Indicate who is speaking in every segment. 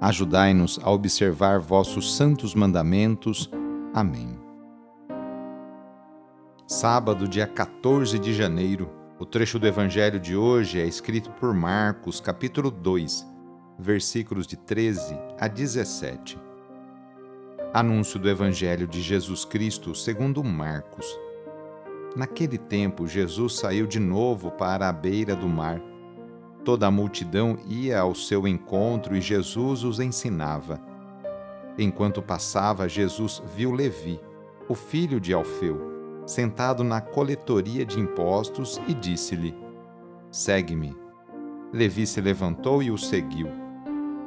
Speaker 1: Ajudai-nos a observar vossos santos mandamentos. Amém. Sábado, dia 14 de janeiro. O trecho do evangelho de hoje é escrito por Marcos, capítulo 2, versículos de 13 a 17. Anúncio do evangelho de Jesus Cristo, segundo Marcos. Naquele tempo, Jesus saiu de novo para a beira do mar Toda a multidão ia ao seu encontro e Jesus os ensinava. Enquanto passava, Jesus viu Levi, o filho de Alfeu, sentado na coletoria de impostos e disse-lhe: Segue-me. Levi se levantou e o seguiu.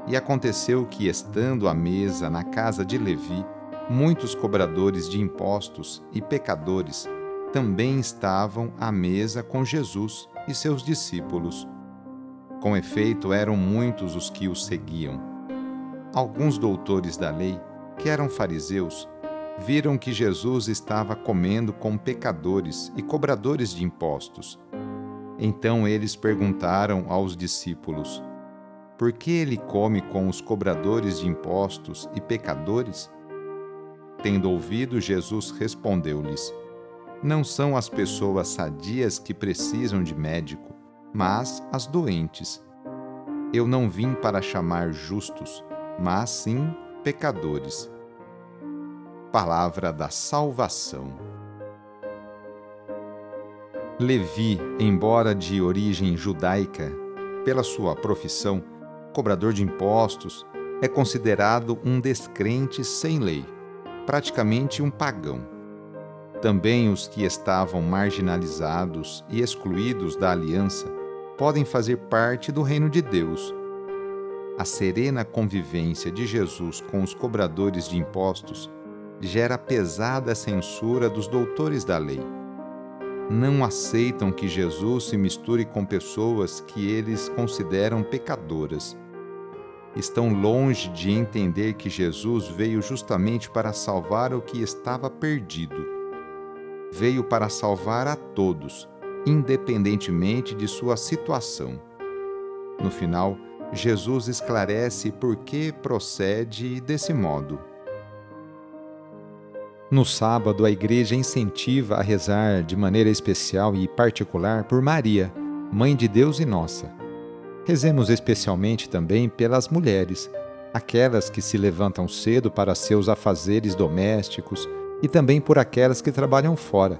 Speaker 1: E aconteceu que, estando à mesa na casa de Levi, muitos cobradores de impostos e pecadores também estavam à mesa com Jesus e seus discípulos. Com efeito, eram muitos os que o seguiam. Alguns doutores da lei, que eram fariseus, viram que Jesus estava comendo com pecadores e cobradores de impostos. Então eles perguntaram aos discípulos: Por que ele come com os cobradores de impostos e pecadores? Tendo ouvido, Jesus respondeu-lhes: Não são as pessoas sadias que precisam de médico mas as doentes. Eu não vim para chamar justos, mas sim pecadores. Palavra da Salvação. Levi, embora de origem judaica, pela sua profissão, cobrador de impostos, é considerado um descrente sem lei, praticamente um pagão. Também os que estavam marginalizados e excluídos da aliança podem fazer parte do reino de Deus. A serena convivência de Jesus com os cobradores de impostos gera pesada censura dos doutores da lei. Não aceitam que Jesus se misture com pessoas que eles consideram pecadoras. Estão longe de entender que Jesus veio justamente para salvar o que estava perdido. Veio para salvar a todos independentemente de sua situação. No final, Jesus esclarece por que procede desse modo. No sábado, a igreja incentiva a rezar de maneira especial e particular por Maria, Mãe de Deus e nossa. Rezemos especialmente também pelas mulheres, aquelas que se levantam cedo para seus afazeres domésticos e também por aquelas que trabalham fora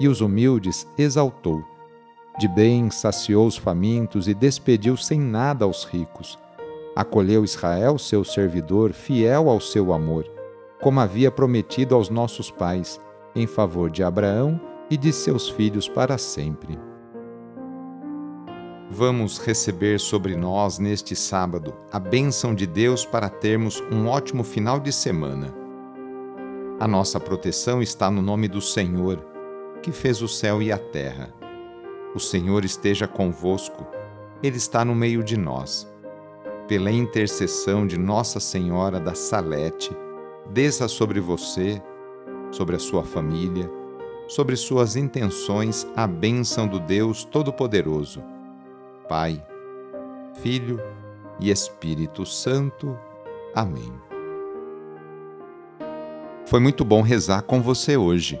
Speaker 1: e os humildes exaltou. De bem saciou os famintos e despediu sem nada aos ricos. Acolheu Israel, seu servidor, fiel ao seu amor, como havia prometido aos nossos pais, em favor de Abraão e de seus filhos para sempre. Vamos receber sobre nós neste sábado a bênção de Deus para termos um ótimo final de semana. A nossa proteção está no nome do Senhor, que fez o céu e a terra. O Senhor esteja convosco, Ele está no meio de nós. Pela intercessão de Nossa Senhora da Salete, desça sobre você, sobre a sua família, sobre suas intenções a bênção do Deus Todo-Poderoso Pai, Filho e Espírito Santo. Amém. Foi muito bom rezar com você hoje.